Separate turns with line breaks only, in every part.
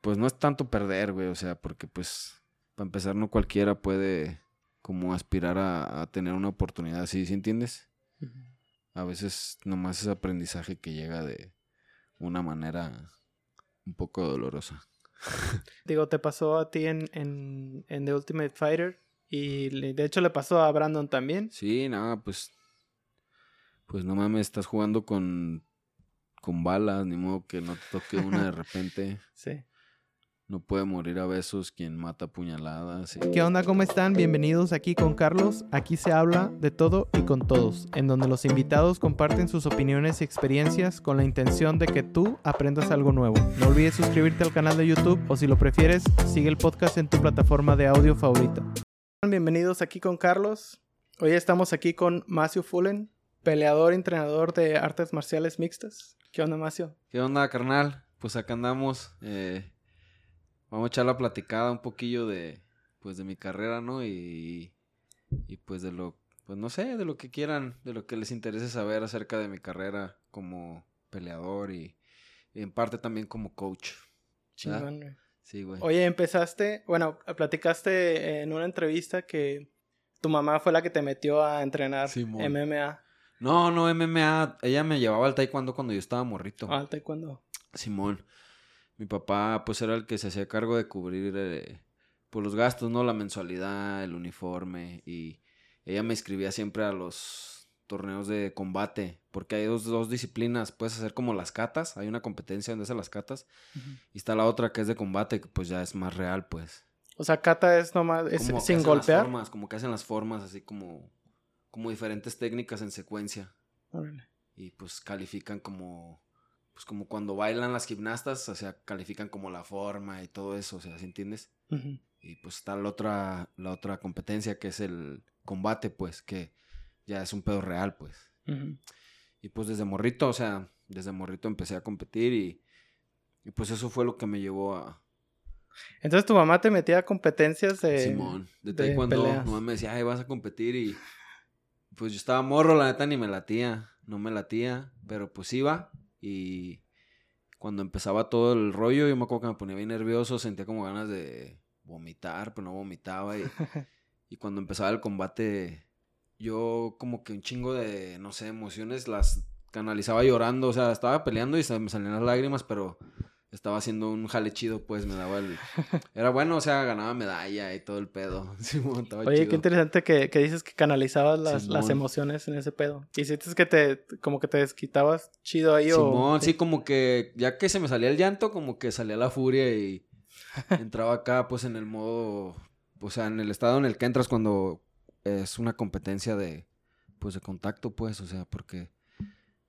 Pues no es tanto perder, güey, o sea, porque pues para empezar no cualquiera puede como aspirar a, a tener una oportunidad así, ¿sí entiendes? A veces nomás es aprendizaje que llega de una manera un poco dolorosa.
Digo, te pasó a ti en, en, en The Ultimate Fighter y le- de hecho le pasó a Brandon también.
Sí, nada, pues. Pues no mames, estás jugando con. Con balas, ni modo que no te toque una de repente.
Sí.
No puede morir a besos quien mata a puñaladas. y-
¿Qué onda? ¿Cómo están? Bienvenidos aquí con Carlos. Aquí se habla de todo y con todos, en donde los invitados comparten sus opiniones y experiencias con la intención de que tú aprendas algo nuevo. No olvides suscribirte al canal de YouTube o si lo prefieres, sigue el podcast en tu plataforma de audio favorita. Bienvenidos aquí con Carlos. Hoy estamos aquí con Macio Fullen, peleador y entrenador de artes marciales mixtas. ¿Qué onda, Macio?
¿Qué onda, carnal? Pues acá andamos. eh, vamos a echar la platicada un poquillo de. Pues de mi carrera, ¿no? Y. Y pues de lo. Pues no sé, de lo que quieran, de lo que les interese saber acerca de mi carrera como peleador y, y en parte también como coach.
Chingón, güey.
Sí, güey.
Oye, empezaste, bueno, platicaste en una entrevista que tu mamá fue la que te metió a entrenar
Simón.
MMA.
No, no, MMA. Ella me llevaba al taekwondo cuando yo estaba morrito.
Ah, taekwondo.
Simón. Mi papá, pues, era el que se hacía cargo de cubrir, eh, pues, los gastos, ¿no? La mensualidad, el uniforme. Y ella me inscribía siempre a los torneos de combate. Porque hay dos, dos disciplinas. Puedes hacer como las catas. Hay una competencia donde hacen las catas. Y está la otra que es de combate, que pues ya es más real, pues.
O sea, kata es nomás, es
Como
sin
las
golpear.
formas, como que hacen las formas, así como, como diferentes técnicas en secuencia.
Órale.
y pues califican como pues como cuando bailan las gimnastas, o sea, califican como la forma y todo eso, o sea, ¿sí entiendes? Y pues está la otra la otra competencia que es el combate, pues, que ya es un pedo real, pues. Y pues desde morrito, o sea, desde morrito empecé a competir y y pues eso fue lo que me llevó a
Entonces tu mamá te metía a competencias de...
Simón, de
de
taekwondo,
peleas.
nomás me decía, "Ay, vas a competir" y pues yo estaba morro, la neta ni me latía, no me latía, pero pues iba y cuando empezaba todo el rollo, yo me acuerdo que me ponía bien nervioso, sentía como ganas de vomitar, pero no vomitaba y, y cuando empezaba el combate, yo como que un chingo de, no sé, emociones las canalizaba llorando, o sea, estaba peleando y se me salían las lágrimas, pero estaba haciendo un jale chido, pues me daba el... Era bueno, o sea, ganaba medalla y todo el pedo. Simón, estaba
Oye,
chido.
qué interesante que, que dices que canalizabas las, las emociones en ese pedo. ¿Y sientes que te, como que te desquitabas chido ahí o...?
Simón, sí, como que ya que se me salía el llanto, como que salía la furia y entraba acá, pues en el modo, o sea, en el estado en el que entras cuando es una competencia de, pues de contacto, pues, o sea, porque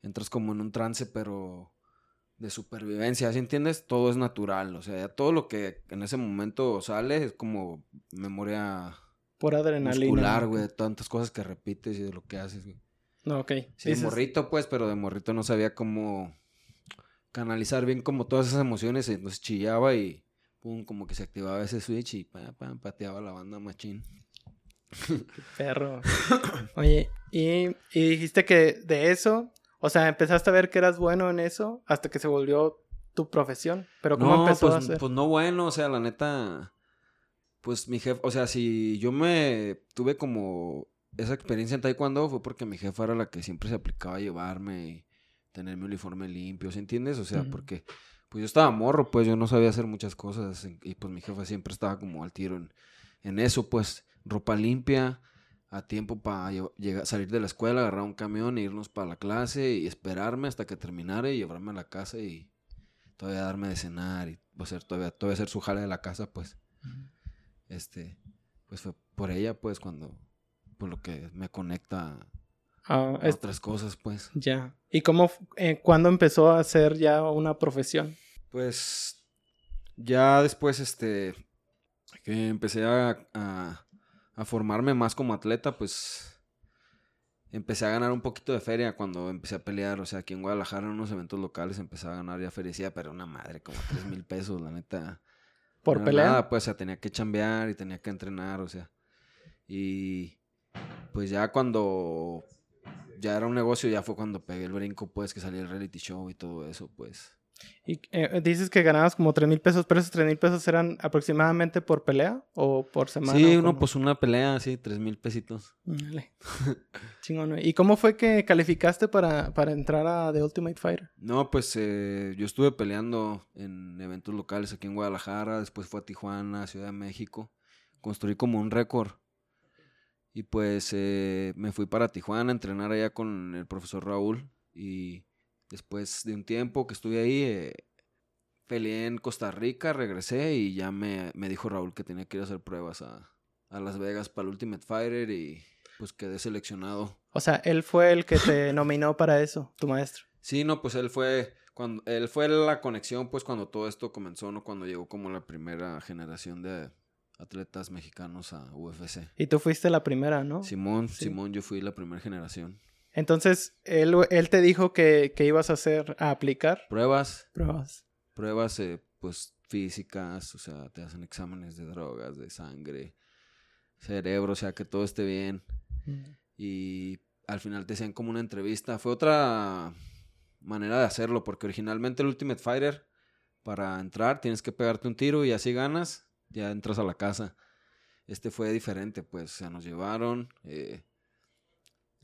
entras como en un trance, pero de supervivencia, ¿sí entiendes? Todo es natural, o sea, todo lo que en ese momento sale es como memoria
Por adrenalina.
muscular, güey, de tantas cosas que repites y de lo que haces, güey.
No, ok.
Sí, de morrito, pues, pero de morrito no sabía cómo canalizar bien como todas esas emociones, entonces chillaba y pum, como que se activaba ese switch y pa, pa, pateaba la banda machín.
Perro. Oye, y, y dijiste que de eso, o sea, empezaste a ver que eras bueno en eso hasta que se volvió tu profesión. Pero ¿cómo
no,
empezó
pues,
a ser?
pues no bueno, o sea, la neta, pues mi jefe, o sea, si yo me tuve como esa experiencia en taekwondo fue porque mi jefa era la que siempre se aplicaba a llevarme y tener mi uniforme limpio, ¿sí entiendes? O sea, porque pues yo estaba morro, pues yo no sabía hacer muchas cosas y y, pues mi jefa siempre estaba como al tiro en, en eso, pues ropa limpia, a tiempo para salir de la escuela, agarrar un camión e irnos para la clase y esperarme hasta que terminara y llevarme a la casa y todavía darme de cenar y hacer todavía, todavía hacer su jale de la casa, pues. Este, pues fue por ella, pues, cuando, por lo que me conecta
Ah,
a otras cosas, pues.
ya. ¿Y cómo, eh, cuándo empezó a ser ya una profesión?
Pues, ya después, este, que empecé a, a, a formarme más como atleta, pues, empecé a ganar un poquito de feria cuando empecé a pelear, o sea, aquí en Guadalajara en unos eventos locales empecé a ganar ya feria, pero una madre, como tres mil pesos, la neta.
¿Por
No
pelea?
nada, pues, o sea, tenía que chambear y tenía que entrenar, o sea. Y pues ya cuando ya era un negocio, ya fue cuando pegué el brinco, pues, que salía el reality show y todo eso, pues.
Y eh, dices que ganabas como 3 mil pesos, pero esos 3 mil pesos eran aproximadamente por pelea o por semana.
Sí, uno, pues una pelea, sí, tres mil pesitos.
Dale. Chingón. ¿Y cómo fue que calificaste para, para entrar a The Ultimate Fighter?
No, pues eh, yo estuve peleando en eventos locales aquí en Guadalajara, después fue a Tijuana, Ciudad de México. Construí como un récord. Y pues eh, me fui para Tijuana a entrenar allá con el profesor Raúl. Y después de un tiempo que estuve ahí, eh, peleé en Costa Rica, regresé y ya me, me dijo Raúl que tenía que ir a hacer pruebas a, a Las Vegas para el Ultimate Fighter y pues quedé seleccionado.
O sea, él fue el que te nominó para eso, tu maestro.
Sí, no, pues él fue cuando él fue la conexión pues cuando todo esto comenzó, no cuando llegó como la primera generación de atletas mexicanos a UFC.
Y tú fuiste la primera, ¿no?
Simón,
Sí.
Simón, yo fui la primera generación.
Entonces, él, él te dijo que, que ibas a hacer, a aplicar
Pruebas,
pruebas.
pruebas eh, pues físicas, o sea, te hacen exámenes de drogas, de sangre, cerebro, o sea, que todo esté bien. y al final te hacían como una entrevista. Fue otra manera de hacerlo, porque originalmente el Ultimate Fighter, para entrar tienes que pegarte un tiro y así ganas, ya entras a la casa. Este fue diferente, pues, o sea, nos llevaron eh,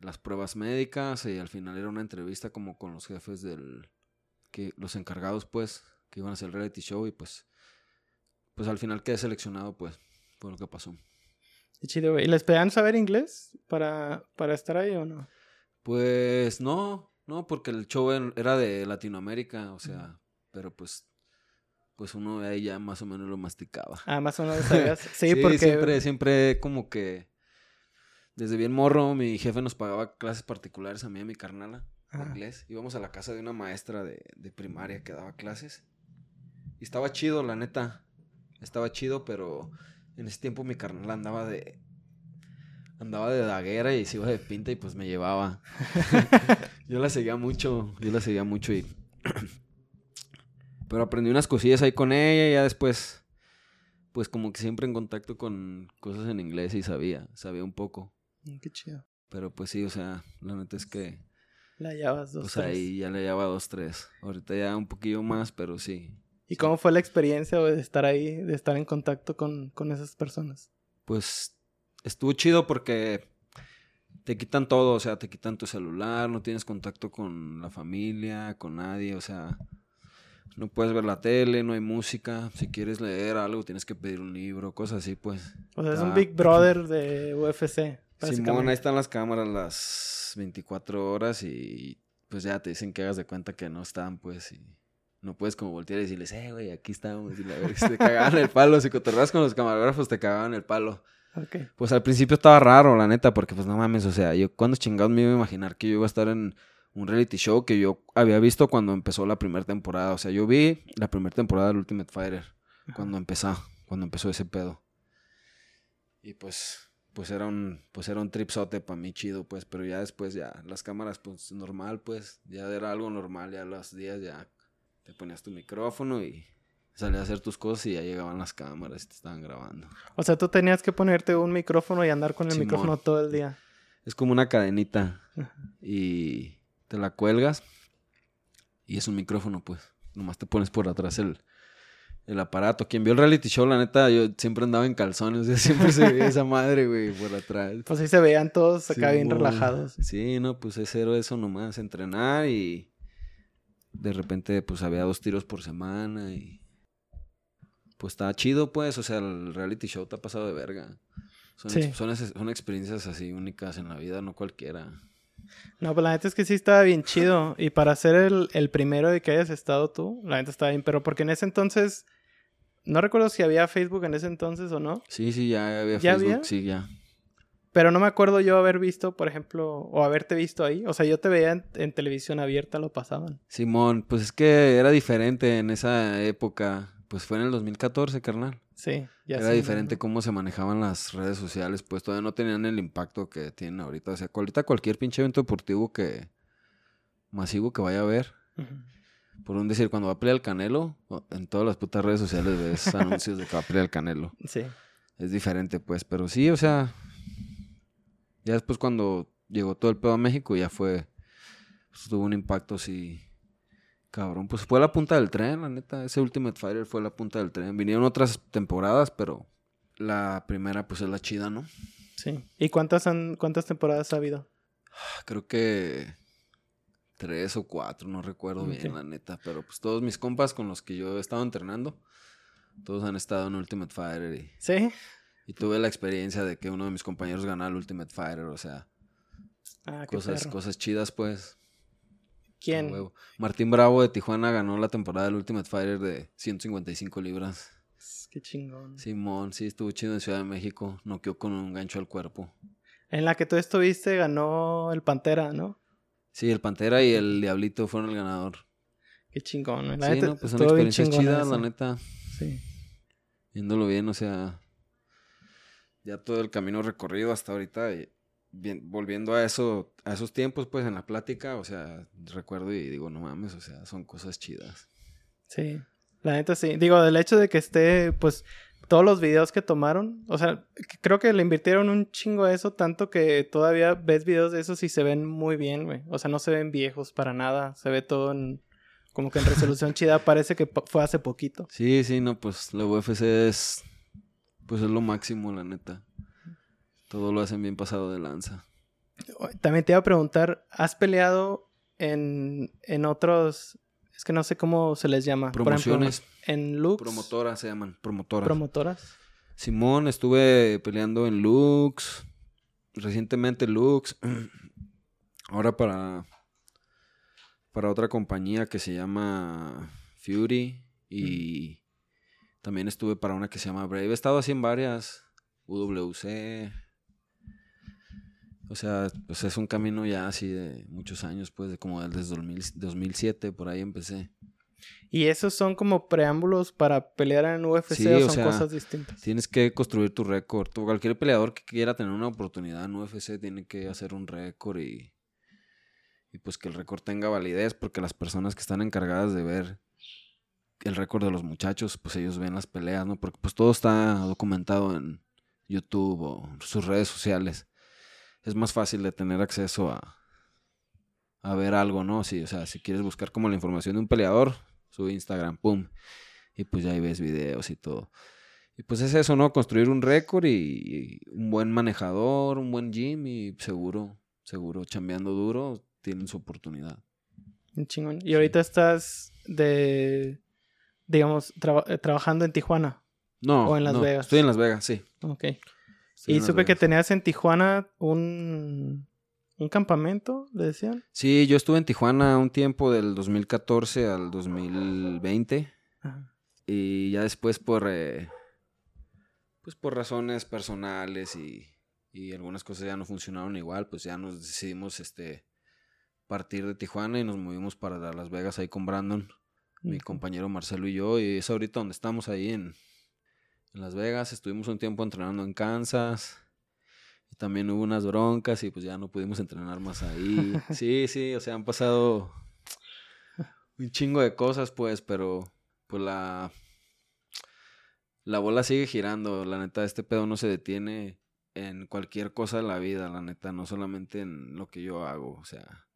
las pruebas médicas y al final era una entrevista como con los jefes del, que los encargados, pues, que iban a hacer el reality show y pues, pues al final quedé seleccionado, pues, fue lo que pasó.
Qué chido, güey. ¿Y les pedían saber inglés para, para estar ahí o no?
Pues no, no, porque el show era de Latinoamérica, o sea, pero pues, pues uno de ahí ya más o menos lo masticaba.
Ah, más o menos sabías. Sí, porque...
siempre, siempre como que desde bien morro mi jefe nos pagaba clases particulares a mí y a mi carnala de
Ajá.
inglés. Íbamos a la casa de una maestra de, de primaria que daba clases y estaba chido, la neta, estaba chido, pero en ese tiempo mi carnala andaba de andaba de daguera y se iba de pinta y pues me llevaba. yo la seguía mucho, yo la seguía mucho y pero aprendí unas cosillas ahí con ella y ya después pues como que siempre en contacto con cosas en inglés y sabía, sabía un poco,
Qué chido.
pero pues sí, o sea, la neta es que
La llevas dos,
pues
tres.
ahí ya le llevaba dos, tres. Ahorita ya un poquillo más, pero sí.
¿Y cómo fue la experiencia de estar ahí, de estar en contacto con, con esas personas?
Pues estuvo chido porque te quitan todo, o sea, te quitan tu celular, no tienes contacto con la familia, con nadie, o sea, no puedes ver la tele, no hay música, si quieres leer algo tienes que pedir un libro, cosas así, pues.
O sea, es un. Big Brother de UFC.
Simón, ahí están las cámaras las 24 horas y pues ya te dicen que hagas de cuenta que no están, pues, y no puedes como voltear y decirles, eh, güey, aquí estamos, y la verga, te cagaban el palo, si cotorreas con los camarógrafos te cagaban el palo.
Ok.
Pues al principio estaba raro, la neta, porque pues no mames, o sea, yo cuando chingados me iba a imaginar que yo iba a estar en un reality show que yo había visto cuando empezó la primera temporada, o sea, yo vi la primera temporada del Ultimate Fighter, cuando empezó, cuando empezó ese pedo. Y pues, pues era un, pues era un tripsote para mí chido, pues, pero ya después ya, las cámaras, pues normal, pues, ya era algo normal, ya los días ya te ponías tu micrófono y salías a hacer tus cosas y ya llegaban las cámaras y te estaban grabando.
O sea, tú tenías que ponerte un micrófono y andar con el
Simón.
micrófono todo el día.
Es como una cadenita y te la cuelgas y es un micrófono, pues. Nomás te pones por atrás el, el aparato. Quien vio el reality show, la neta, yo siempre andaba en calzones. O sea, siempre se veía esa madre, güey, por atrás.
Pues ahí se veían todos acá bien relajados.
Sí, no, pues es cero eso nomás, entrenar y de repente pues había dos tiros por semana y pues estaba chido pues, o sea, el reality show te ha pasado de verga. Son,
Sí.
son experiencias así únicas en la vida, no cualquiera.
No, pues la neta es que sí estaba bien chido. Y para ser el, el primero de que hayas estado tú, la neta estaba bien. Pero porque en ese entonces, no recuerdo si había Facebook en ese entonces o no.
Sí, sí, ya había
¿Ya
Facebook,
había?
sí, ya.
Pero no me acuerdo yo haber visto, por ejemplo, o haberte visto ahí. O sea, yo te veía en, en televisión abierta, lo pasaban.
Simón, pues es que era diferente en esa época. Pues fue en el 2014, carnal.
Sí, ya
Era diferente
¿no?
cómo se manejaban las redes sociales, pues todavía no tenían el impacto que tienen ahorita. O sea, ahorita cualquier pinche evento deportivo que masivo que vaya a haber, por un decir, cuando va a pelear el Canelo, en todas las putas redes sociales ves anuncios de que va a pelear el Canelo.
Sí.
Es diferente, pues, pero sí, o sea, ya después cuando llegó todo el pedo a México ya fue, pues, tuvo un impacto sí Cabrón, pues fue la punta del tren, la neta. Ese Ultimate Fighter fue la punta del tren. Vinieron otras temporadas, pero la primera, pues es la chida, ¿no?
Sí. ¿Y cuántas, han, cuántas temporadas ha habido?
Creo que tres o cuatro, no recuerdo bien, la neta. Pero pues todos mis compas con los que yo he estado entrenando, todos han estado en Ultimate Fighter. Y,
sí.
Y tuve la experiencia de que uno de mis compañeros ganara el Ultimate Fighter, o sea.
Ah,
cosas, cosas chidas, pues.
¿Quién?
Martín Bravo de Tijuana ganó la temporada del Ultimate Fighter de 155 libras.
Qué chingón.
Simón, sí, estuvo chido en Ciudad de México. Noqueó con un gancho al cuerpo.
En la que tú estuviste ganó el Pantera, ¿no?
Sí, el Pantera y el Diablito fueron el ganador.
Qué chingón.
La sí, no, pues una experiencia chida, la neta. Sí. Viéndolo bien, o sea, ya todo el camino recorrido hasta ahorita. Y bien, volviendo a eso, a esos tiempos, pues en la plática, o sea, recuerdo y digo, no mames, o sea, son cosas chidas.
Sí, la neta sí. Digo, del hecho de que esté, pues, todos los videos que tomaron, o sea, creo que le invirtieron un chingo a eso, tanto que todavía ves videos de esos y se ven muy bien, güey. O sea, no se ven viejos para nada, se ve todo en, como que en resolución chida, parece que fue hace poquito.
Sí, sí, no, pues la UFC es, pues es lo máximo, la neta. Todo lo hacen bien pasado de lanza.
También te iba a preguntar, ¿has peleado en, en otros, es que no sé cómo se les llama?
Promociones.
en Lux.
Promotoras se llaman, promotoras.
Promotoras.
Simón, estuve peleando en Lux, recientemente Lux, ahora para, para otra compañía que se llama Fury y también estuve para una que se llama Brave. He estado así en varias, UWC, o sea, pues es un camino ya así de muchos años, pues, de como desde 2007, por ahí empecé.
¿Y esos son como preámbulos para pelear en UFC o son cosas distintas?
Tienes que construir tu récord. Cualquier peleador que quiera tener una oportunidad en UFC tiene que hacer un récord y, y pues que el récord tenga validez, porque las personas que están encargadas de ver el récord de los muchachos, pues ellos ven las peleas, ¿no? Porque pues todo está documentado en YouTube o sus redes sociales es más fácil de tener acceso a, a ver algo, ¿no? Sí, o sea, si quieres buscar como la información de un peleador, su Instagram, pum, y pues ya ahí ves videos y todo. Y pues es eso, ¿no? Construir un récord y, un buen manejador, un buen gym y seguro, seguro, chambeando duro, tienen su oportunidad.
Chingón. Y ahorita estás de, digamos, trabajando en Tijuana.
No.
O en Las Vegas.
Estoy en Las Vegas, sí.
Ok y supe que tenías en Tijuana un, un campamento, ¿le decían?
Sí, yo estuve en Tijuana un tiempo del 2014 al 2020. Y ya después por... Eh, pues por razones personales y, y, algunas cosas ya no funcionaron igual, pues ya nos decidimos este partir de Tijuana y nos movimos para Las Vegas ahí con Brandon, mi compañero Marcelo y yo, y es ahorita donde estamos ahí en, en Las Vegas, estuvimos un tiempo entrenando en Kansas. Y también hubo unas broncas y pues ya no pudimos entrenar más ahí. Sí, sí, o sea, han pasado un chingo de cosas, pues, pero pues la la bola sigue girando, la neta, este pedo no se detiene en cualquier cosa de la vida, la neta, no solamente en lo que yo hago, o sea,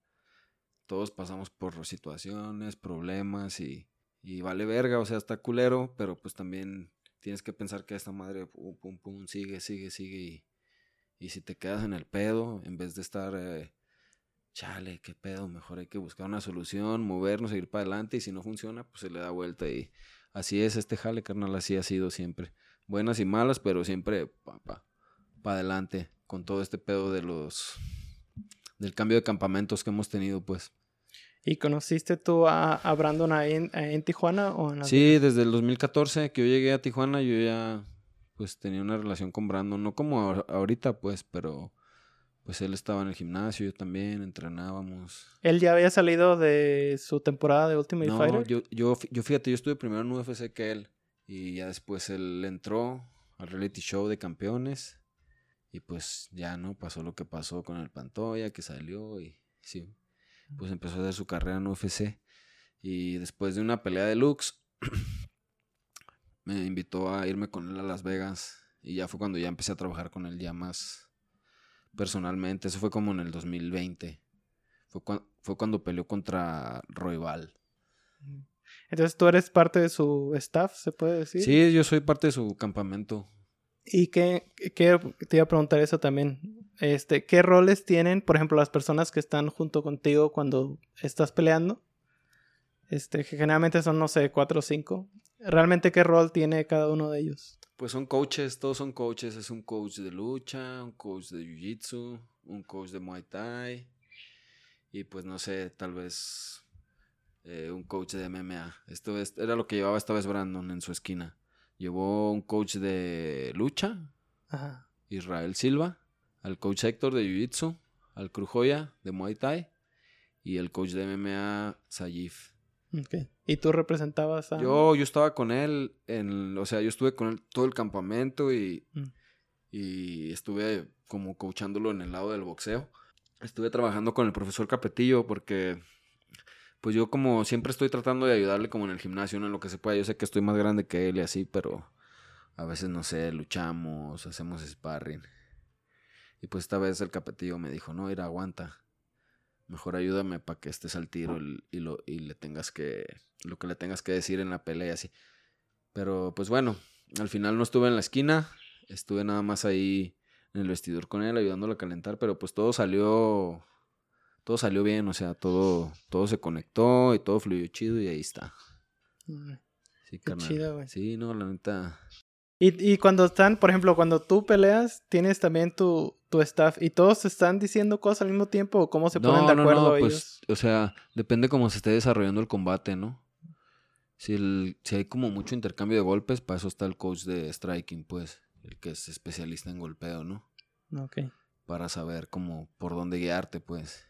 todos pasamos por situaciones, problemas y, y vale verga, o sea, está culero, pero pues también tienes que pensar que esta madre, pum, pum, pum, sigue, sigue, sigue. Y, si te quedas en el pedo, en vez de estar, eh, chale, qué pedo, mejor hay que buscar una solución, movernos, ir para adelante. Y si no funciona, pues se le da vuelta. Y así es este jale, carnal, así ha sido siempre. Buenas y malas, pero siempre para pa, adelante con todo este pedo de los. del cambio de campamentos que hemos tenido, pues.
¿Y conociste tú a, Brandon ahí en, Tijuana o en
Sí, desde el 2014 que yo llegué a Tijuana, yo ya pues tenía una relación con Brandon, no como ahorita pues, pero pues él estaba en el gimnasio, yo también, entrenábamos.
¿Él ya había salido de su temporada de Ultimate
no,
Fighter?
Yo, yo, yo fíjate, yo estuve primero en UFC que él y ya después él entró al reality show de campeones y pues ya no pasó lo que pasó con el Pantoya, que salió y sí, pues empezó a hacer su carrera en UFC. Y después de una pelea de Lux, me invitó a irme con él a Las Vegas. Y ya fue cuando ya empecé a trabajar con él ya más personalmente. Eso fue como en el 2020. Fue, fue cuando peleó contra Royval.
Entonces tú eres parte de su staff, se puede decir.
Sí, yo soy parte de su campamento.
¿Y qué, qué, te iba a preguntar eso también? Este, ¿qué roles tienen, por ejemplo, las personas que están junto contigo cuando estás peleando? Este, que generalmente son, no sé, cuatro o cinco. ¿Realmente qué rol tiene cada uno de ellos?
Pues son coaches, todos son coaches. Es un coach de lucha, un coach de jiu-jitsu, un coach de muay thai. Y pues no sé, tal vez eh, un coach de MMA. Esto era lo que llevaba esta vez Brandon en su esquina. Llevó un coach de lucha, Israel Silva, al coach Héctor de Jiu-Jitsu, al Crujoya de Muay Thai y el coach de MMA Sayif.
Okay. ¿Y tú representabas a...?
Yo, yo estaba con él, en, o sea, yo estuve con él todo el campamento y, mm. y estuve como coachándolo en el lado del boxeo. Estuve trabajando con el profesor Capetillo porque pues yo como siempre estoy tratando de ayudarle como en el gimnasio, en lo que se pueda. Yo sé que estoy más grande que él y así, pero a veces, no sé, luchamos, hacemos sparring. Y pues esta vez el capetillo me dijo, no, ir aguanta. Mejor ayúdame para que estés al tiro y, lo, y le tengas que, lo que le tengas que decir en la pelea y así. Pero pues bueno, al final no estuve en la esquina, estuve nada más ahí en el vestidor con él ayudándolo a calentar, pero pues todo salió todo salió bien, o sea, todo, todo se conectó y todo fluyó chido y ahí está.
Sí, Qué chido, güey.
Sí, no, la neta.
Y, y cuando están, por ejemplo, cuando tú peleas, tienes también tu, tu staff y todos están diciendo cosas al mismo tiempo o cómo se ponen de acuerdo no, no, pues,
O sea, depende cómo se esté desarrollando el combate, ¿no? Si, el, si hay como mucho intercambio de golpes, para eso está el coach de striking, pues, el que es especialista en golpeo, ¿no?
Ok.
Para saber cómo, por dónde guiarte, pues.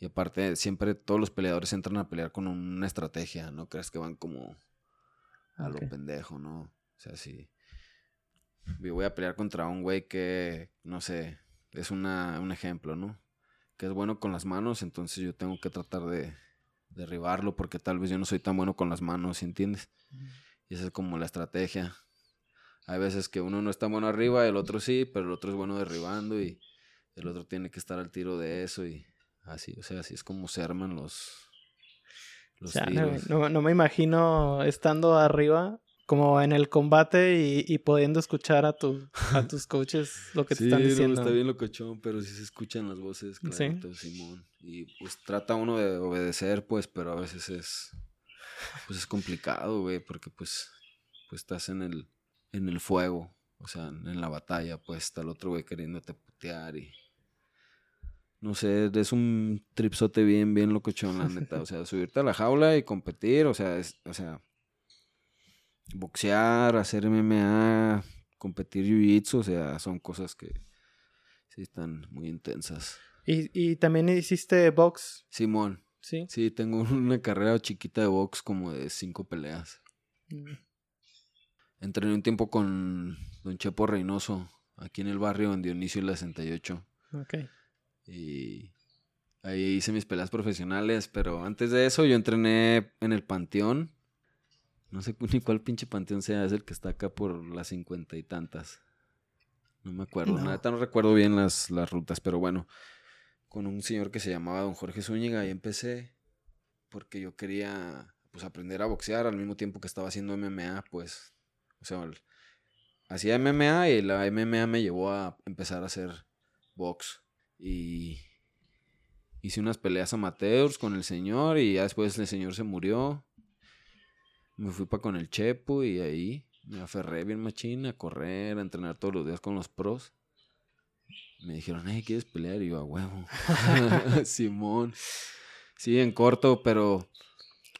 Y aparte, siempre todos los peleadores entran a pelear con una estrategia, no crees que van como a lo pendejo, ¿no? O sea, yo voy a pelear contra un güey que, no sé, es una, un ejemplo, ¿no? Que es bueno con las manos, entonces yo tengo que tratar de derribarlo porque tal vez yo no soy tan bueno con las manos, ¿entiendes? Y esa es como la estrategia. Hay veces que uno no está bueno arriba, el otro sí, pero el otro es bueno derribando y el otro tiene que estar al tiro de eso y Así, o sea, así es como se arman los,
los tiros. No, no, me imagino estando arriba como en el combate y, y pudiendo escuchar a, tu, a tus coaches lo que te están diciendo.
No, está bien locochón, pero sí se escuchan las voces, claro, Simón. Y pues trata uno de obedecer, pues, pero a veces es, pues es complicado, güey, porque pues, pues estás en el, en el fuego, o sea, en la batalla, pues está el otro güey queriéndote putear y no sé, es un tripsote bien, bien locochón, la neta. O sea, subirte a la jaula y competir, o sea, o sea, boxear, hacer MMA, competir jiu-jitsu, o sea, son cosas que sí están muy intensas.
¿Y, y también hiciste box?
Simón.
Sí.
Sí, tengo una carrera chiquita de box como de cinco peleas. Mm. Entrené un tiempo con Don Chepo Reynoso, aquí en el barrio en Dionisio y la 68.
Ok.
Y ahí hice mis peleas profesionales, pero antes de eso yo entrené en el Panteón. No sé ni cuál pinche panteón sea, es el que está acá por las cincuenta y tantas. No me acuerdo, no. no recuerdo bien las, las rutas, pero bueno, con un señor que se llamaba don Jorge Zúñiga y empecé porque yo quería pues aprender a boxear al mismo tiempo que estaba haciendo MMA, pues, o sea, hacía MMA y la MMA me llevó a empezar a hacer box. Y hice unas peleas amateurs con el señor y ya después el señor se murió. Me fui para con el Chepo y ahí me aferré bien machín a correr, a entrenar todos los días con los pros. Me dijeron, hey, ¿quieres pelear? Y yo, a huevo. Simón. Sí, en corto, pero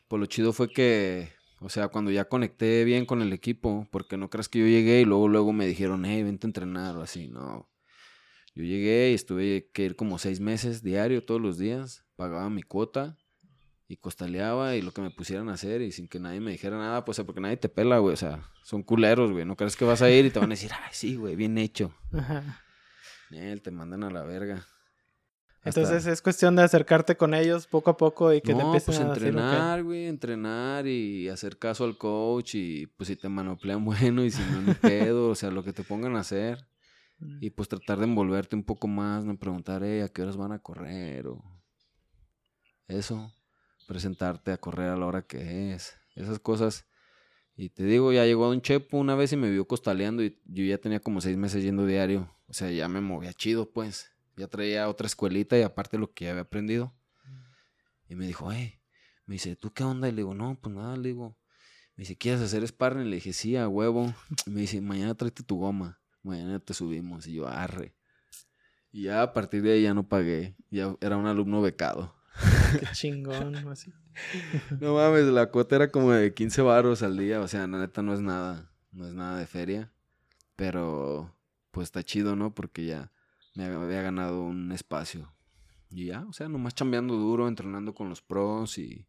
por lo chido fue que, o sea, cuando ya conecté bien con el equipo, porque no creas que yo llegué y luego, luego me dijeron, hey, vente a entrenar o así, no. Yo llegué y estuve que ir como seis meses diario, todos los días. Pagaba mi cuota y costaleaba y lo que me pusieran a hacer y sin que nadie me dijera nada, pues porque nadie te pela, güey. O sea, son culeros, güey. No crees que vas a ir y te van a decir, ay, sí, güey, bien hecho. Ajá. Él te mandan a la verga.
Entonces es cuestión de acercarte con ellos poco a poco y que te empiecen
pues entrenar, güey, entrenar y hacer caso al coach y pues si te manoplean bueno y si no, ni pedo, o sea, lo que te pongan a hacer. Y pues tratar de envolverte un poco más, no preguntar, eh, ¿a qué horas van a correr? O eso. Presentarte a correr a la hora que es. Esas cosas. Y te digo, ya llegó Don Chepo una vez y me vio costaleando y yo ya tenía como seis meses yendo diario. O sea, ya me movía chido, pues. Ya traía otra escuelita y aparte lo que ya había aprendido. Y me dijo, hey, me dice, ¿tú qué onda? Y le digo, no, pues nada, le digo. Me dice, ¿quieres hacer sparring? Le dije, sí, a huevo. Y me dice, mañana tráete tu goma. Mañana te subimos. Y yo, arre. Y ya a partir de ahí ya no pagué. Ya era un alumno becado.
Qué chingón, así.
No mames, la cuota era como de 15 baros al día. O sea, la neta no es nada. No es nada de feria. Pero, pues está chido, ¿no? Porque ya me había ganado un espacio. Y ya, o sea, nomás chambeando duro, entrenando con los pros y.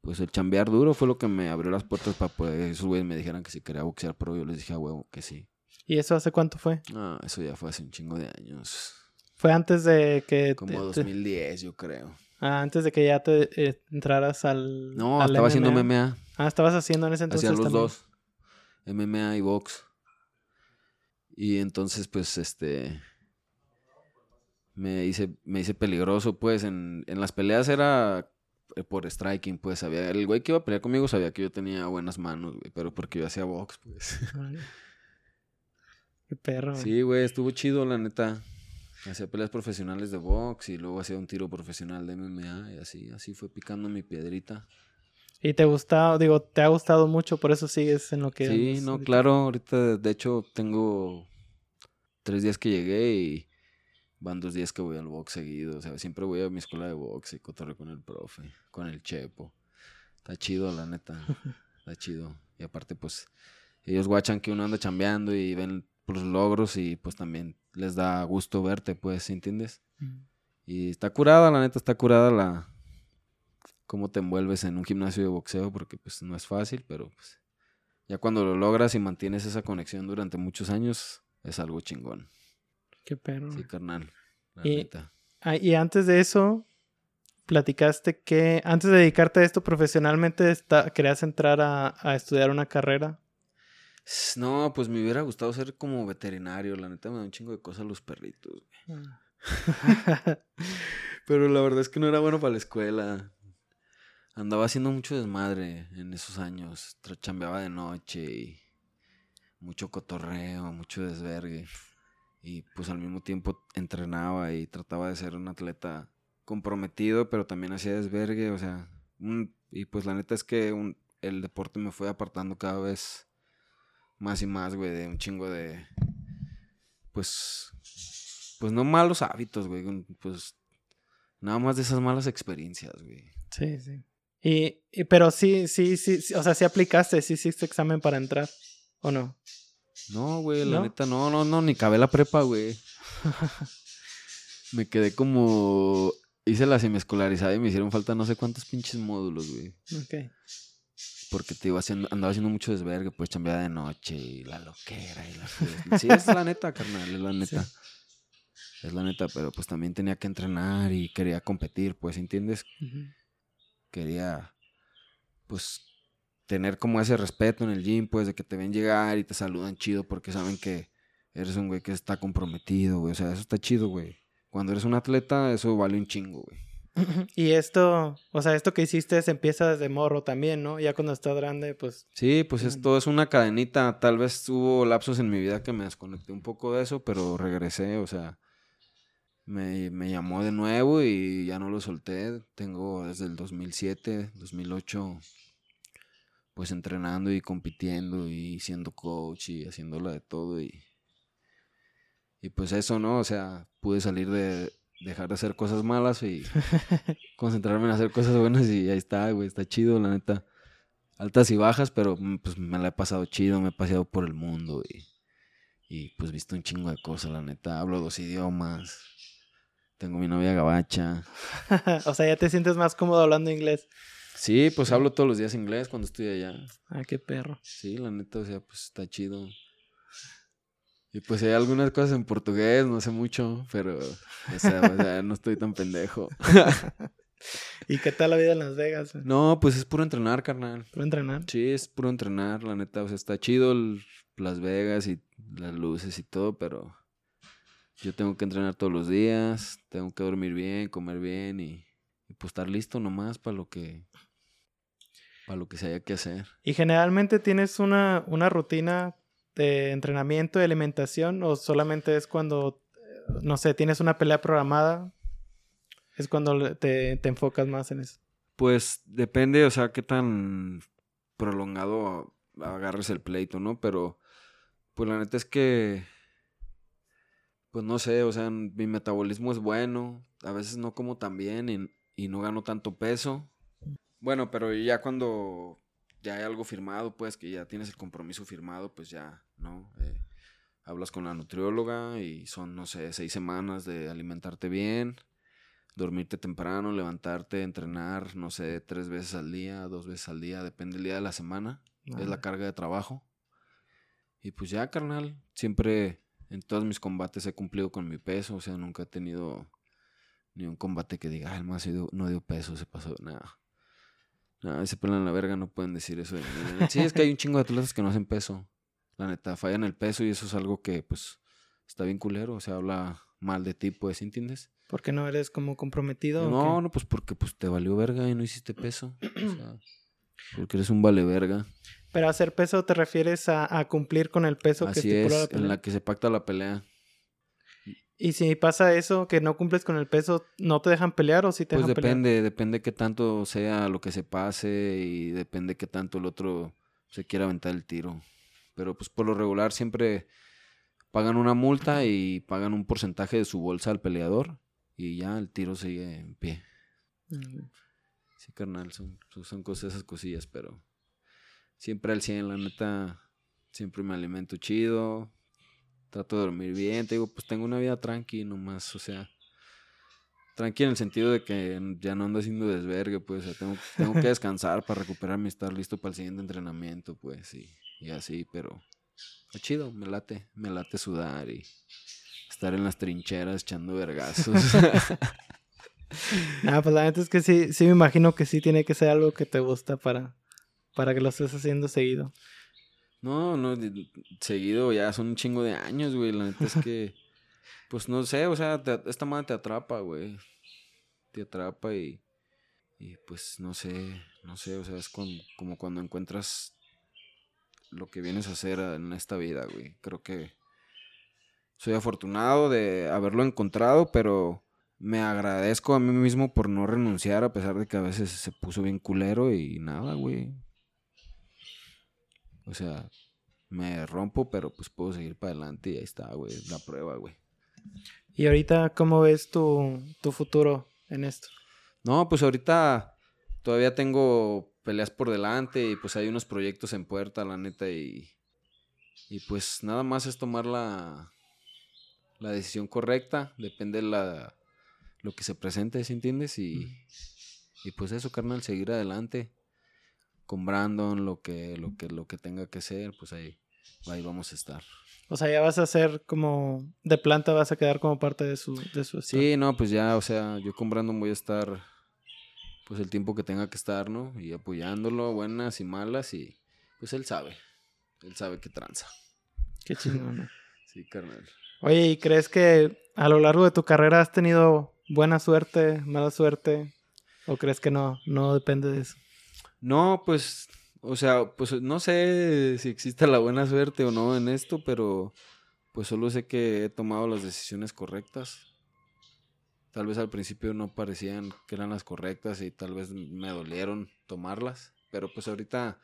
Pues el chambear duro fue lo que me abrió las puertas para poder. Esos güeyes me dijeran que si quería boxear pro. Yo les dije a huevo que sí.
¿Y eso hace cuánto fue?
Ah, eso ya fue hace un chingo de años.
Fue antes de que...
Como
te- te-
2010, yo creo.
Ah, antes de que ya te eh, entraras al...
No,
al
estaba haciendo
MMA. Ah, estabas haciendo en ese entonces
Hacía los dos. MMA y box. Y entonces, pues, este. Me hice, me hice peligroso, pues. En, en las peleas era eh, por striking, pues. Sabía, el güey que iba a pelear conmigo sabía que yo tenía buenas manos, güey. Pero porque yo hacía box, pues.
Qué perro. güey.
Sí, güey, estuvo chido, la neta. Hacía peleas profesionales de box y luego hacía un tiro profesional de MMA y así, así fue picando mi piedrita.
Y te gusta, digo, te ha gustado mucho, por eso sigues en lo que...
Sí, no, claro, ahorita de hecho tengo tres días que llegué y van dos días que voy al box seguido. O sea, siempre voy a mi escuela de box y cotorreo con el profe, con el chepo. Está chido, la neta. Está chido. Y aparte, pues, ellos guachan que uno anda chambeando y ven los logros y pues también les da gusto verte, pues, ¿entiendes?
Mm.
Y está curada, la neta, está curada la cómo te envuelves en un gimnasio de boxeo, porque pues no es fácil, pero pues ya cuando lo logras y mantienes esa conexión durante muchos años, es algo chingón.
Qué perro.
Sí, carnal. La
Y-
neta.
Ah, y antes de eso, platicaste que antes de dedicarte a esto profesionalmente, está- querías entrar a, a estudiar una carrera.
No, pues me hubiera gustado ser como veterinario, la neta me da un chingo de cosas los perritos. güey. Pero la verdad es que no era bueno para la escuela. Andaba haciendo mucho desmadre en esos años. Chambeaba de noche y mucho cotorreo, mucho desvergue. Y pues al mismo tiempo entrenaba y trataba de ser un atleta comprometido, pero también hacía desvergue. O sea, un- y pues la neta es que un- el deporte me fue apartando cada vez más y más, güey, de un chingo de. Pues. Pues no malos hábitos, güey. Pues. Nada más de esas malas experiencias, güey.
Sí, sí. Y, y- pero sí, sí, sí, sí, o sea, sí aplicaste, sí hiciste examen para entrar, ¿o no?
No, güey, la
¿No?
neta, no, no, no, ni cabé la prepa, güey. me quedé como. Hice la semiescolarizada y me hicieron falta no sé cuántos pinches módulos, güey.
Ok.
Porque te iba haciendo, andaba haciendo mucho desvergue, pues chambeaba de noche y la loquera y la. Sí, es la neta, carnal, es la neta. Es la neta, pero pues también tenía que entrenar y quería competir, pues, ¿entiendes? Quería, pues, tener como ese respeto en el gym, pues, de que te ven llegar y te saludan chido porque saben que eres un güey que está comprometido, güey. O sea, eso está chido, güey. Cuando eres un atleta, eso vale un chingo, güey.
Y esto, o sea, esto que hiciste se empieza desde morro también, ¿no? Ya cuando estás grande, pues...
Sí, pues esto es una cadenita. Tal vez hubo lapsos en mi vida que me desconecté un poco de eso, pero regresé, o sea, me, me llamó de nuevo y ya no lo solté. Tengo desde el 2007, 2008, pues entrenando y compitiendo y siendo coach y haciéndola de todo y, y pues eso, ¿no? O sea, pude salir de dejar de hacer cosas malas y concentrarme en hacer cosas buenas y ahí está, güey, está chido, la neta altas y bajas, pero mm, pues me la he pasado chido, me he paseado por el mundo y, y pues visto un chingo de cosas, la neta. Hablo dos idiomas, tengo mi novia gabacha.
o sea, ya te sientes más cómodo hablando inglés.
Sí, pues hablo todos los días inglés cuando estoy allá.
Ah, qué perro.
Sí, la neta, o sea, pues está chido. Y pues hay algunas cosas en portugués, no sé mucho, pero o sea, o sea, no estoy tan pendejo.
¿Y qué tal la vida en Las Vegas?
No, pues es puro entrenar, carnal.
¿Tú entrenar?
Sí, es puro entrenar, la neta. O sea, está chido el- Las Vegas y las luces y todo, pero yo tengo que entrenar todos los días, tengo que dormir bien, comer bien y, y pues estar listo nomás para lo que para lo que se haya que hacer.
¿Y generalmente tienes una, una rutina de entrenamiento, de alimentación, o solamente es cuando, no sé, tienes una pelea programada? Es cuando te, te enfocas más en eso.
Pues depende, o sea, qué tan prolongado agarres el pleito, ¿no? Pero, pues la neta es que, pues no sé, o sea, mi metabolismo es bueno, a veces no como tan bien y, y no gano tanto peso. Bueno, pero ya cuando ya hay algo firmado, pues que ya tienes el compromiso firmado, pues ya, ¿no? Eh, hablas con la nutrióloga y son, no sé, seis semanas de alimentarte bien, dormirte temprano, levantarte, entrenar, no sé, tres veces al día, dos veces al día, depende del día de la semana, es la carga de trabajo. Y pues ya, carnal, siempre en todos mis combates he cumplido con mi peso, o sea, nunca he tenido ni un combate que diga, ah, el más no dio peso, se pasó, nada. No, se pelan la verga, no pueden decir eso. Sí, es que hay un chingo de atletas que no hacen peso. La neta, fallan el peso y eso es algo que, pues, está bien culero. O sea, habla mal de ti, pues, ¿entiendes?
¿Por no eres como comprometido?
No, no, pues porque pues te valió verga y no hiciste peso. O sea, porque eres un vale verga.
Pero hacer peso te refieres a, cumplir con el peso
que estipula la pelea. En la que se pacta la pelea.
Y si pasa eso, que no cumples con el peso, ¿no te dejan pelear o si te
pues
dejan
depende,
pelear?
depende qué tanto sea lo que se pase y depende qué tanto el otro se quiera aventar el tiro. Pero pues por lo regular siempre pagan una multa y pagan un porcentaje de su bolsa al peleador y ya el tiro sigue en pie. Sí, carnal, son, son cosas, esas cosillas, pero siempre al 100, la neta, siempre me alimento chido, trato de dormir bien, te digo, pues tengo una vida tranqui nomás, o sea, tranqui en el sentido de que ya no ando haciendo desvergue, pues, tengo, tengo que descansar para recuperarme y estar listo para el siguiente entrenamiento, pues, y, así, pero es chido, me late, me late sudar y estar en las trincheras echando vergazos.
Nada, pues la neta es que sí, sí me imagino que sí tiene que ser algo que te gusta para, para que lo estés haciendo seguido.
No, no, seguido ya son un chingo de años, güey. La neta es que, pues no sé, o sea, esta madre te atrapa, güey. Te atrapa y, y pues no sé, no sé, o sea, es como cuando encuentras lo que vienes a hacer en esta vida, güey. Creo que soy afortunado de haberlo encontrado, pero me agradezco a mí mismo por no renunciar a pesar de que a veces se puso bien culero y nada, güey. O sea, me rompo, pero pues puedo seguir para adelante y ahí está, güey, la prueba, güey.
¿Y ahorita cómo ves tu, tu futuro en esto?
No, pues ahorita todavía tengo peleas por delante y pues hay unos proyectos en puerta, la neta, y, y pues nada más es tomar la, la decisión correcta, depende de la, lo que se presente, ¿sí entiendes? Y, y pues eso, carnal, seguir adelante con Brandon, lo que, lo que, lo que tenga que ser, pues ahí, ahí vamos a estar.
O sea, ya vas a ser como de planta, vas a quedar como parte de su, de su
Sí, no, pues ya, o sea, yo con Brandon voy a estar pues el tiempo que tenga que estar, ¿no? Y apoyándolo, buenas y malas, y pues él sabe, él sabe que tranza.
Qué chingón.
sí, carnal.
Oye, ¿y crees que a lo largo de tu carrera has tenido buena suerte, mala suerte? ¿O crees que no, no depende de eso?
No, pues, o sea, pues no sé si existe la buena suerte o no en esto, pero pues solo sé que he tomado las decisiones correctas. Tal vez al principio no parecían que eran las correctas y tal vez me dolieron tomarlas, pero pues ahorita,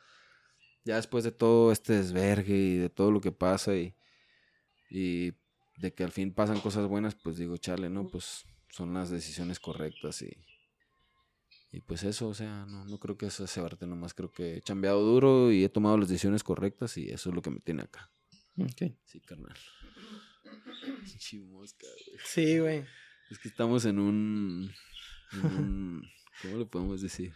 ya después de todo este desvergue y de todo lo que pasa y, y de que al fin pasan cosas buenas, pues digo, chale, ¿no? Pues son las decisiones correctas y, y pues eso, o sea, no, no creo que eso sea arte nomás, creo que he chambeado duro y he tomado las decisiones correctas y eso es lo que me tiene acá.
Ok.
Sí, carnal. Chimosca, güey.
Sí, güey.
Es que estamos en un, en un ¿cómo le podemos decir?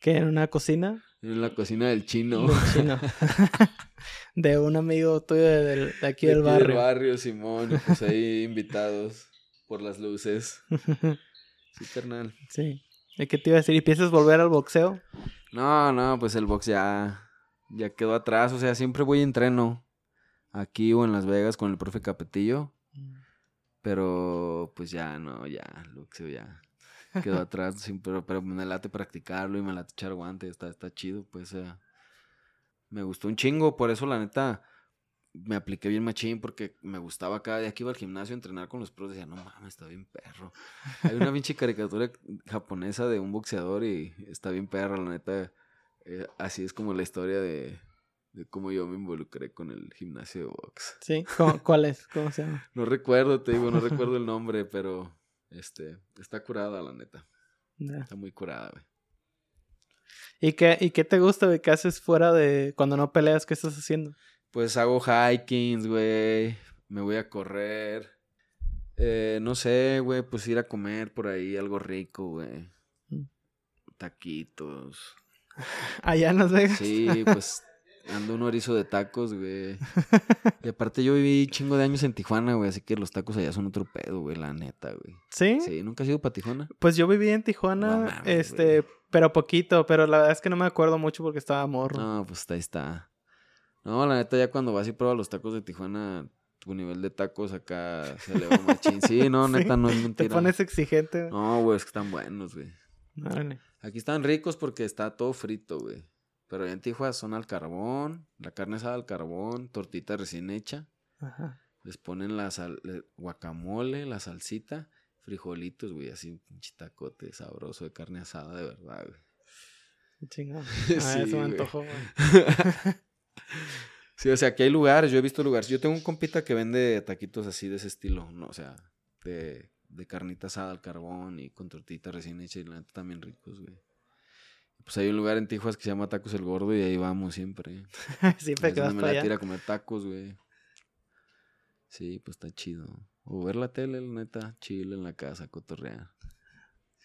¿Qué? ¿En una cocina?
En la cocina del chino.
Del chino. de un amigo tuyo de, de aquí del barrio. Del
barrio, Simón. Pues ahí invitados por las luces. Sí, carnal.
Sí. ¿Y qué te iba a decir? ¿Y piensas volver al boxeo?
No, no, pues el box ya, ya quedó atrás. O sea, siempre voy a entreno. Aquí o en Las Vegas con el profe Capetillo. Pero pues ya, no, ya, el boxeo ya. quedó atrás, sí, pero, pero me late practicarlo y me late echar guante, está, está chido, pues, me gustó un chingo, por eso la neta me apliqué bien machín porque me gustaba cada día que iba al gimnasio a entrenar con los pros, decía, no mames, está bien perro. Hay una pinche caricatura japonesa de un boxeador y está bien perro, la neta, eh, así es como la historia de, de cómo yo me involucré con el gimnasio de box.
¿Sí? ¿Cómo- ¿Cuál es? ¿Cómo se llama?
No recuerdo, te digo, no recuerdo el nombre, pero este, está curada la neta. Está muy curada, güey.
¿Y qué, ¿Y qué te gusta, güey? ¿Qué haces fuera de cuando no peleas? ¿Qué estás haciendo?
Pues hago hikings, güey. Me voy a correr. Eh, no sé, güey, pues ir a comer por ahí algo rico, güey.
Mm.
Taquitos.
Allá en Las Vegas.
Sí, pues ando un orizo de tacos, güey. Y aparte yo viví chingo de años en Tijuana, güey, así que los tacos allá son otro pedo, güey, la neta, güey.
¿Sí?
Sí, ¿nunca has ido para Tijuana?
Pues yo viví en Tijuana,
No mames,
este,
güey.
pero poquito, pero la verdad es que no me acuerdo mucho porque estaba morro.
No, pues ahí está. No, la neta, ya cuando vas y pruebas los tacos de Tijuana, tu nivel de tacos acá se eleva machín. Sí, no,
Sí,
neta, no es
Te
mentira.
pones exigente. güey.
No, güey, es que están buenos, güey.
Órale.
Aquí están ricos porque está todo frito, güey. Pero allá en Tijuana son al carbón, la carne asada al carbón, tortita recién hecha.
Ajá.
Les ponen la sal, le- guacamole, la salsita, frijolitos, güey, así un pinche tacote sabroso de carne asada, de verdad, güey.
Chingón.
Sí,
Ah, eso me antojó, güey.
Sí, o sea, aquí hay lugares, yo he visto lugares. Yo tengo un compita que vende taquitos así de ese estilo, ¿no? O sea, de, de carnita asada al carbón y con tortita recién hecha y la neta también ricos, güey. Pues hay un lugar en Tijuas que se llama Tacos el Gordo y ahí vamos siempre.
Siempre que vas
me
para
la
allá.
tira a comer tacos, güey. Sí, pues está chido. O ver la tele, la neta, chill en la casa, cotorrear.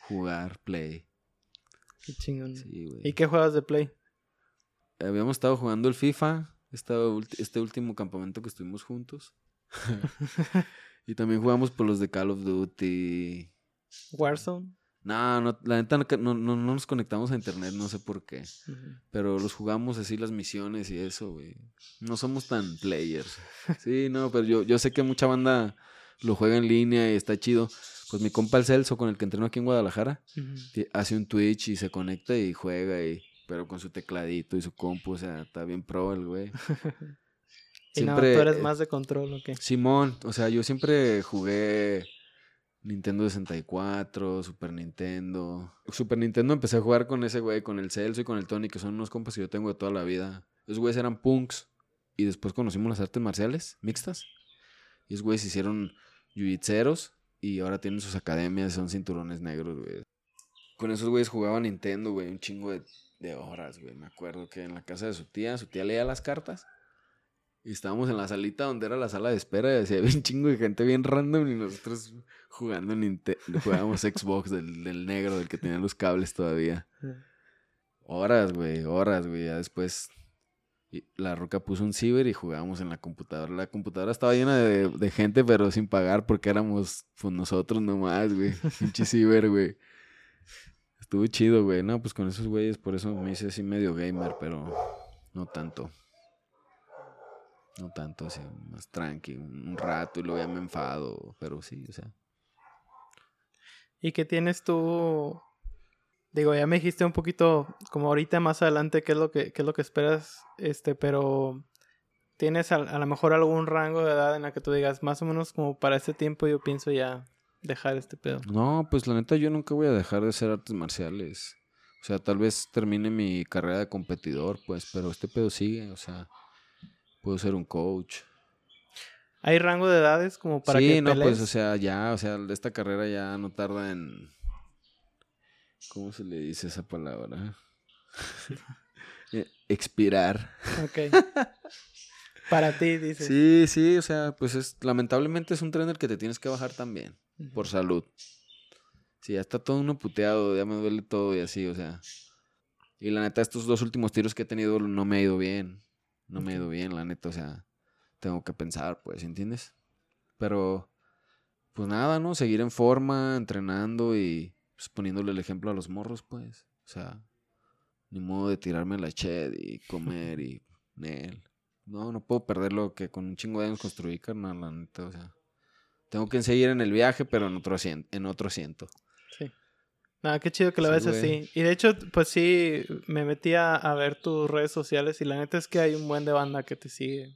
Jugar, play.
Qué chingón.
Sí, güey.
¿Y qué juegas de Play?
Habíamos estado jugando el FIFA, este último campamento que estuvimos juntos. y también jugamos por los de Call of Duty.
Warzone.
No, no, la neta no, no, no- no nos conectamos a internet, no sé por qué. Pero los jugamos así las misiones y eso, güey. No somos tan players. Sí, no, pero yo, yo sé que mucha banda lo juega en línea y está chido. Pues mi compa el Celso, con el que entreno aquí en Guadalajara, hace un Twitch y se conecta y juega y pero con su tecladito y su compu, o sea, está bien pro el güey.
Y no, tú eres
eh,
más de control, ¿o qué?
Simón, o sea, yo siempre jugué Nintendo 64, Super Nintendo. Super Nintendo empecé a jugar con ese güey, con el Celso y con el Tony, que son unos compas que yo tengo de toda la vida. Esos güeyes eran punks y después conocimos las artes marciales mixtas. Y esos güeyes hicieron jiu-jitseros y ahora tienen sus academias, son cinturones negros, güey. Con esos güeyes jugaba Nintendo, güey, un chingo de, de horas, güey. Me acuerdo que en la casa de su tía, su tía leía las cartas. Y estábamos en la salita donde era la sala de espera y decía, había un chingo de gente bien random y nosotros jugando Nintendo, jugábamos Xbox del, del negro, del que tenía los cables todavía. Horas, güey, horas, güey. Ya después y la roca puso un ciber y jugábamos en la computadora. La computadora estaba llena de, de gente, pero sin pagar porque éramos pues, nosotros nomás, güey. Pinche ciber, güey. Estuvo chido, güey. No, pues con esos güeyes, por eso me hice así medio gamer, pero no tanto. No tanto, así, más tranqui, un rato y luego ya me enfado, pero sí, o sea.
¿Y qué tienes tú? Digo, ya me dijiste un poquito, como ahorita más adelante, qué es lo que, qué es lo que esperas, este, pero ¿tienes a, a lo mejor algún rango de edad en la que tú digas, más o menos como para este tiempo yo pienso ya dejar este pedo?
No, pues la neta yo nunca voy a dejar de hacer artes marciales. O sea, tal vez termine mi carrera de competidor, pues, pero este pedo sigue, o sea, puedo ser un coach.
¿Hay rango de edades como para
sí,
que
no,
pelees?
pues, o sea, ya, o sea, esta carrera ya no tarda en... ¿Cómo se le dice esa palabra? Eh, Expirar.
Ok. para ti, dices.
Sí, sí, o sea, pues es, lamentablemente es un tren del que te tienes que bajar también, Por salud. Sí, ya está todo uno puteado, ya me duele todo y así, o sea. Y la neta, estos dos últimos tiros que he tenido no me ha ido bien. No me ha ido bien, la neta, o sea, tengo que pensar, pues, ¿entiendes? Pero, pues nada, ¿no? Seguir en forma, entrenando y pues, poniéndole el ejemplo a los morros, pues. O sea, ni modo de tirarme la ched y comer y Nel. No, no puedo perder lo que con un chingo de años construí, carnal, la neta, o sea. Tengo que seguir en el viaje, pero en otro asiento. En otro asiento.
Sí. Nada, qué chido que lo
Sí,
ves
güey.
así. Y de hecho, pues sí, me metí a, a ver tus redes sociales y la neta es que hay un buen de banda que te sigue.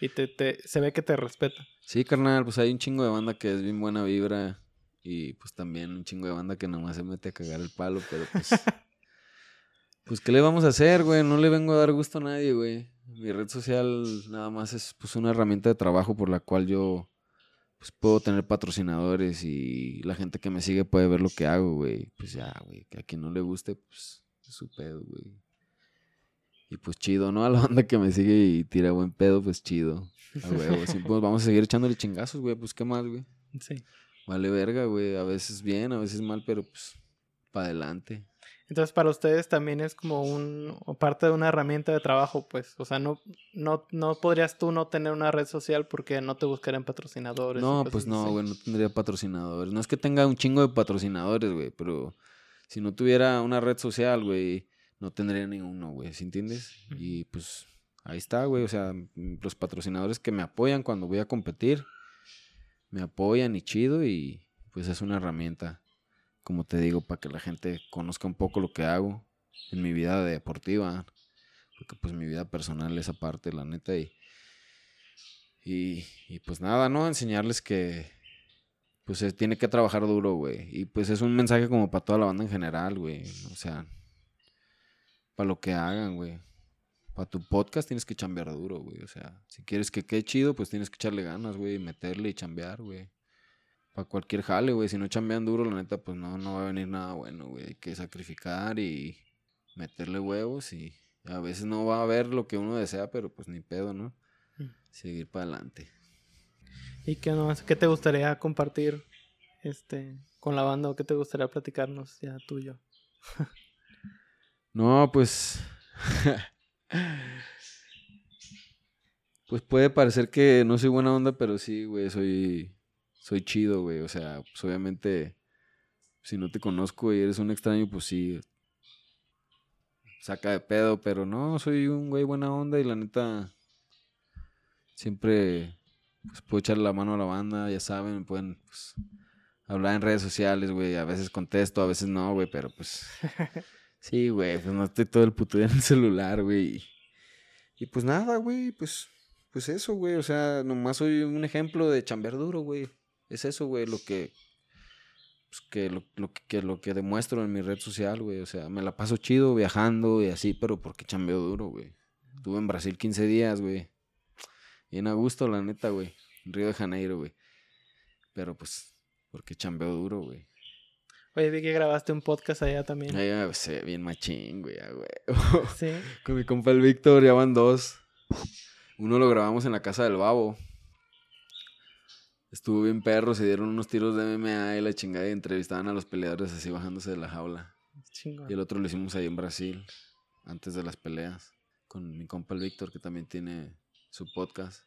Y te, te, se ve que te respeta.
Sí, carnal, pues hay un chingo de banda que es bien buena vibra. Y pues también un chingo de banda que nomás se mete a cagar el palo, pero pues. pues, ¿qué le vamos a hacer, güey? No le vengo a dar gusto a nadie, güey. Mi red social nada más es pues una herramienta de trabajo por la cual yo pues puedo tener patrocinadores y la gente que me sigue puede ver lo que hago, güey. Pues ya, güey, que a quien no le guste, pues es su pedo, güey. Y pues chido, ¿no? A la banda que me sigue y tira buen pedo, pues chido. A huevo, sí, pues vamos a seguir echándole chingazos, güey. Pues qué más, güey.
Sí.
Vale verga, güey. A veces bien, a veces mal, pero pues para adelante.
Entonces, para ustedes también es como un o parte de una herramienta de trabajo, pues. O sea, no, no, no podrías tú no tener una red social porque no te buscarían patrocinadores.
No, pues no,
así.
güey, no tendría patrocinadores. No es que tenga un chingo de patrocinadores, güey, pero si no tuviera una red social, güey, no tendría ninguno, güey, ¿sí entiendes? Y pues ahí está, güey, o sea, los patrocinadores que me apoyan cuando voy a competir, me apoyan y chido y pues es una herramienta, como te digo, para que la gente conozca un poco lo que hago en mi vida deportiva, porque pues mi vida personal es aparte, la neta, y, y, y pues nada, ¿no? Enseñarles que pues tiene que trabajar duro, güey. Y pues es un mensaje como para toda la banda en general, güey. O sea, para lo que hagan, güey. Para tu podcast tienes que chambear duro, güey. O sea, si quieres que quede chido, pues tienes que echarle ganas, güey. Meterle y chambear, güey. Para cualquier jale, güey. Si no chambean duro, la neta, pues no, no va a venir nada bueno, güey. Hay que sacrificar y meterle huevos y a veces no va a haber lo que uno desea, pero pues ni pedo, ¿no?
Mm.
Seguir para adelante.
¿Y qué, más, qué te gustaría compartir este, con la banda o qué te gustaría platicarnos ya tuyo?
No, pues. pues puede parecer que no soy buena onda, pero sí, güey, soy. Soy chido, güey. O sea, pues obviamente. Si no te conozco y eres un extraño, pues sí. Saca de pedo, pero no, soy un güey buena onda y la neta. Siempre. Pues puedo echarle la mano a la banda, ya saben, me pueden pues, hablar en redes sociales, güey. A veces contesto, a veces no, güey, pero pues. Sí, güey, pues no estoy todo el puto día en el celular, güey. Y pues nada, güey, pues, pues eso, güey. O sea, nomás soy un ejemplo de chambear duro, güey. Es eso, güey, lo que, pues que lo, lo que, que lo que demuestro en mi red social, güey. O sea, me la paso chido viajando y así, pero porque chambeo duro, güey. Estuve en Brasil 15 días, güey. Bien a gusto, la neta, güey. En Río de Janeiro, güey. Pero pues, porque chambeo duro, güey.
Oye, vi que grabaste un podcast allá también.
Me se ve bien machín, güey, ah, güey.
Sí.
Con mi compa el Víctor ya van dos. Uno lo grabamos en la casa del babo. Estuvo bien perro, se dieron unos tiros de MMA y la chingada y entrevistaban a los peleadores así bajándose de la jaula.
Chingón.
Y el otro lo hicimos ahí en Brasil, antes de las peleas, con mi compa el Víctor, que también tiene su podcast.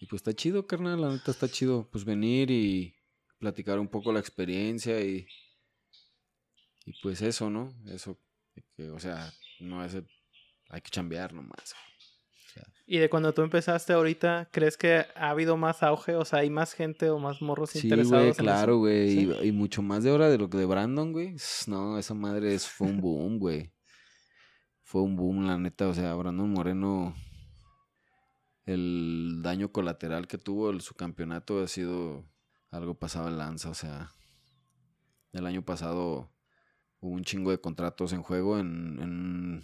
Y pues está chido, carnal, la neta está chido, pues venir y platicar un poco la experiencia y, y pues eso, ¿no? Eso, que, o sea, no es, el- hay que chambear nomás.
Y de cuando tú empezaste ahorita, ¿crees que ha habido más auge? O sea, ¿hay más gente o más morros
Sí,
interesados en
claro, güey.
¿Sí?
Y, y mucho más de ahora de lo que de Brandon, güey. No, esa madre es, fue un boom, güey. Fue un boom, la neta. O sea, Brandon Moreno, el daño colateral que tuvo el, su campeonato ha sido algo pasado en lanza. O sea, el año pasado hubo un chingo de contratos en juego en, en,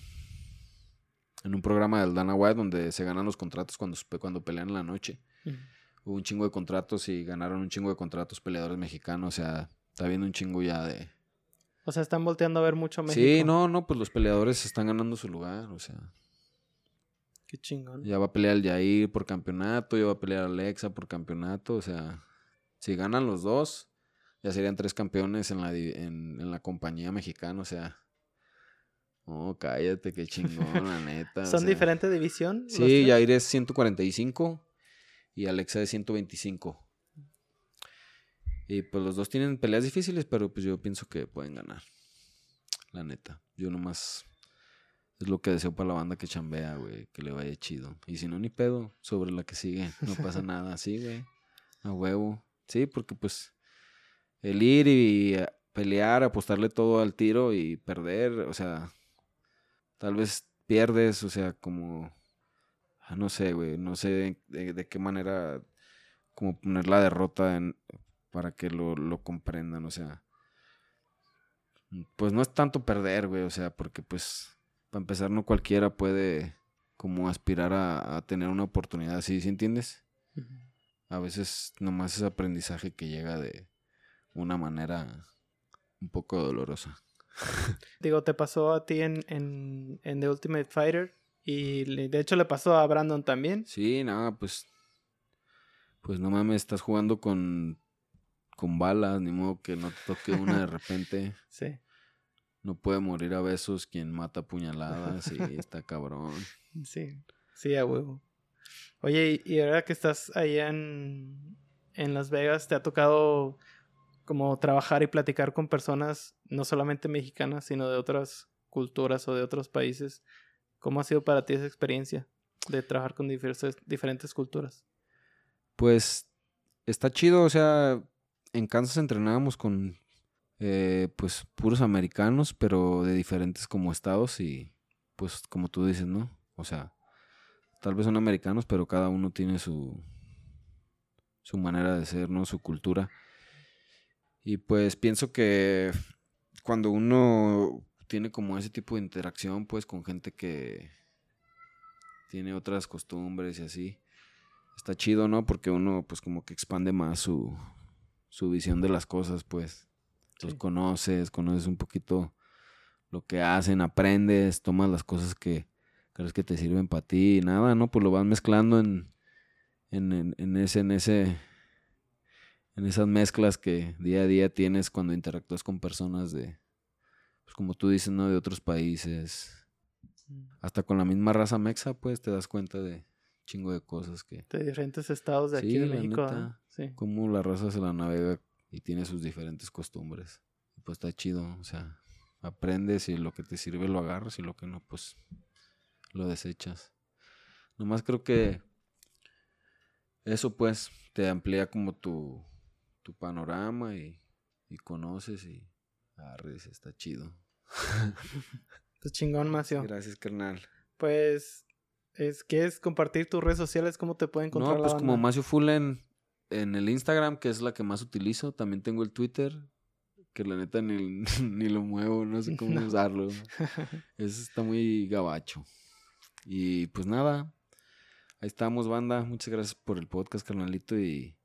en un programa del Dana White donde se ganan los contratos cuando, cuando pelean en la noche hubo un chingo de contratos y ganaron un chingo de contratos peleadores mexicanos. O sea, está viendo un chingo ya de.
O sea, están volteando a ver mucho México.
Sí, no, no, pues los peleadores están ganando su lugar. O sea,
Qué chingón.
ya va a pelear el Yair por campeonato, ya va a pelear Alexa por campeonato. O sea, si ganan los dos, ya serían tres campeones en la, en la compañía mexicana. O sea, oh, cállate, qué chingón, la neta. o
¿Son
sea.
diferente división?
Sí? Yair es 145 y Alexa es 125. Y pues los dos tienen peleas difíciles, pero pues yo pienso que pueden ganar. La neta. Yo nomás es lo que deseo para la banda que chambea, güey, que le vaya chido. Y si no, ni pedo, sobre la que sigue. No pasa nada, sí, güey. A huevo. Sí, porque pues el ir y pelear, apostarle todo al tiro y perder, o sea, tal vez pierdes, o sea, como, ah, no sé, güey, no sé de, qué manera, como poner la derrota en, para que lo, lo comprendan, o sea, pues no es tanto perder, güey, o sea, porque pues, para empezar, no cualquiera puede como aspirar a, tener una oportunidad así, ¿sí entiendes? A veces nomás es aprendizaje que llega de una manera un poco dolorosa.
Digo, te pasó a ti en, en, en The Ultimate Fighter y de hecho le pasó a Brandon también.
Sí, nada, pues pues no mames, estás jugando con con balas, ni modo que no te toque una de repente.
sí.
No puede morir a besos quien mata puñaladas y está cabrón.
Sí, sí, a huevo. Oye, y, ahora que estás allá en, en Las Vegas, ¿te ha tocado como trabajar y platicar con personas no solamente mexicanas, sino de otras culturas o de otros países? ¿Cómo ha sido para ti esa experiencia de trabajar con diferentes, culturas?
Pues está chido, o sea, en Kansas entrenábamos con eh, pues puros americanos, pero de diferentes como estados y pues como tú dices, ¿no? O sea, tal vez son americanos, pero cada uno tiene su su manera de ser, ¿no? Su cultura. Y pues pienso que cuando uno tiene como ese tipo de interacción, pues con gente que tiene otras costumbres y así, está chido, ¿no? Porque uno pues como que expande más su, su visión de las cosas, pues. Los conoces, conoces un poquito lo que hacen, aprendes, tomas las cosas que crees que te sirven para ti y nada, ¿no? Pues lo vas mezclando en, en, en, ese, en ese, en esas mezclas que día a día tienes cuando interactúas con personas de, pues como tú dices, ¿no? De otros países. Mm. Hasta con la misma raza mexa, pues te das cuenta de chingo de cosas que...
De diferentes estados de aquí de México.
sí. Cómo la raza se la navega y tiene sus diferentes costumbres. pues está chido, o sea, aprendes y lo que te sirve lo agarras y lo que no, pues lo desechas. Nomás creo que eso pues te amplía como tu, tu panorama y, y conoces y arres, está chido.
pues chingón, Macio.
Gracias, carnal.
Pues, es que es compartir tus redes sociales, ¿cómo te pueden encontrar?
No, pues como Macio Fullen en el Instagram, que es la que más utilizo. También tengo el Twitter, que la neta ni, ni lo muevo, no sé cómo usarlo. Eso está muy gabacho. Y pues nada, ahí estamos, banda. Muchas gracias por el podcast, carnalito. Y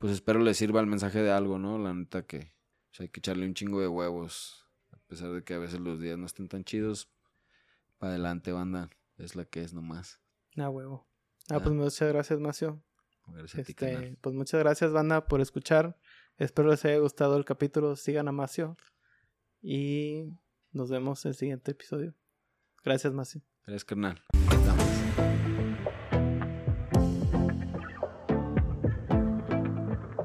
pues espero les sirva el mensaje de algo, ¿no? La neta que pues, hay que echarle un chingo de huevos. A pesar de que a veces los días no estén tan chidos. Para adelante, banda. Es la que es nomás.
Ah, huevo. Ah, pues muchas gracias, Macio. Este, pues muchas gracias, banda, por escuchar. Espero les haya gustado el capítulo. Sigan a Macio. Y nos vemos en el siguiente episodio. Gracias, Macio.
Gracias, carnal.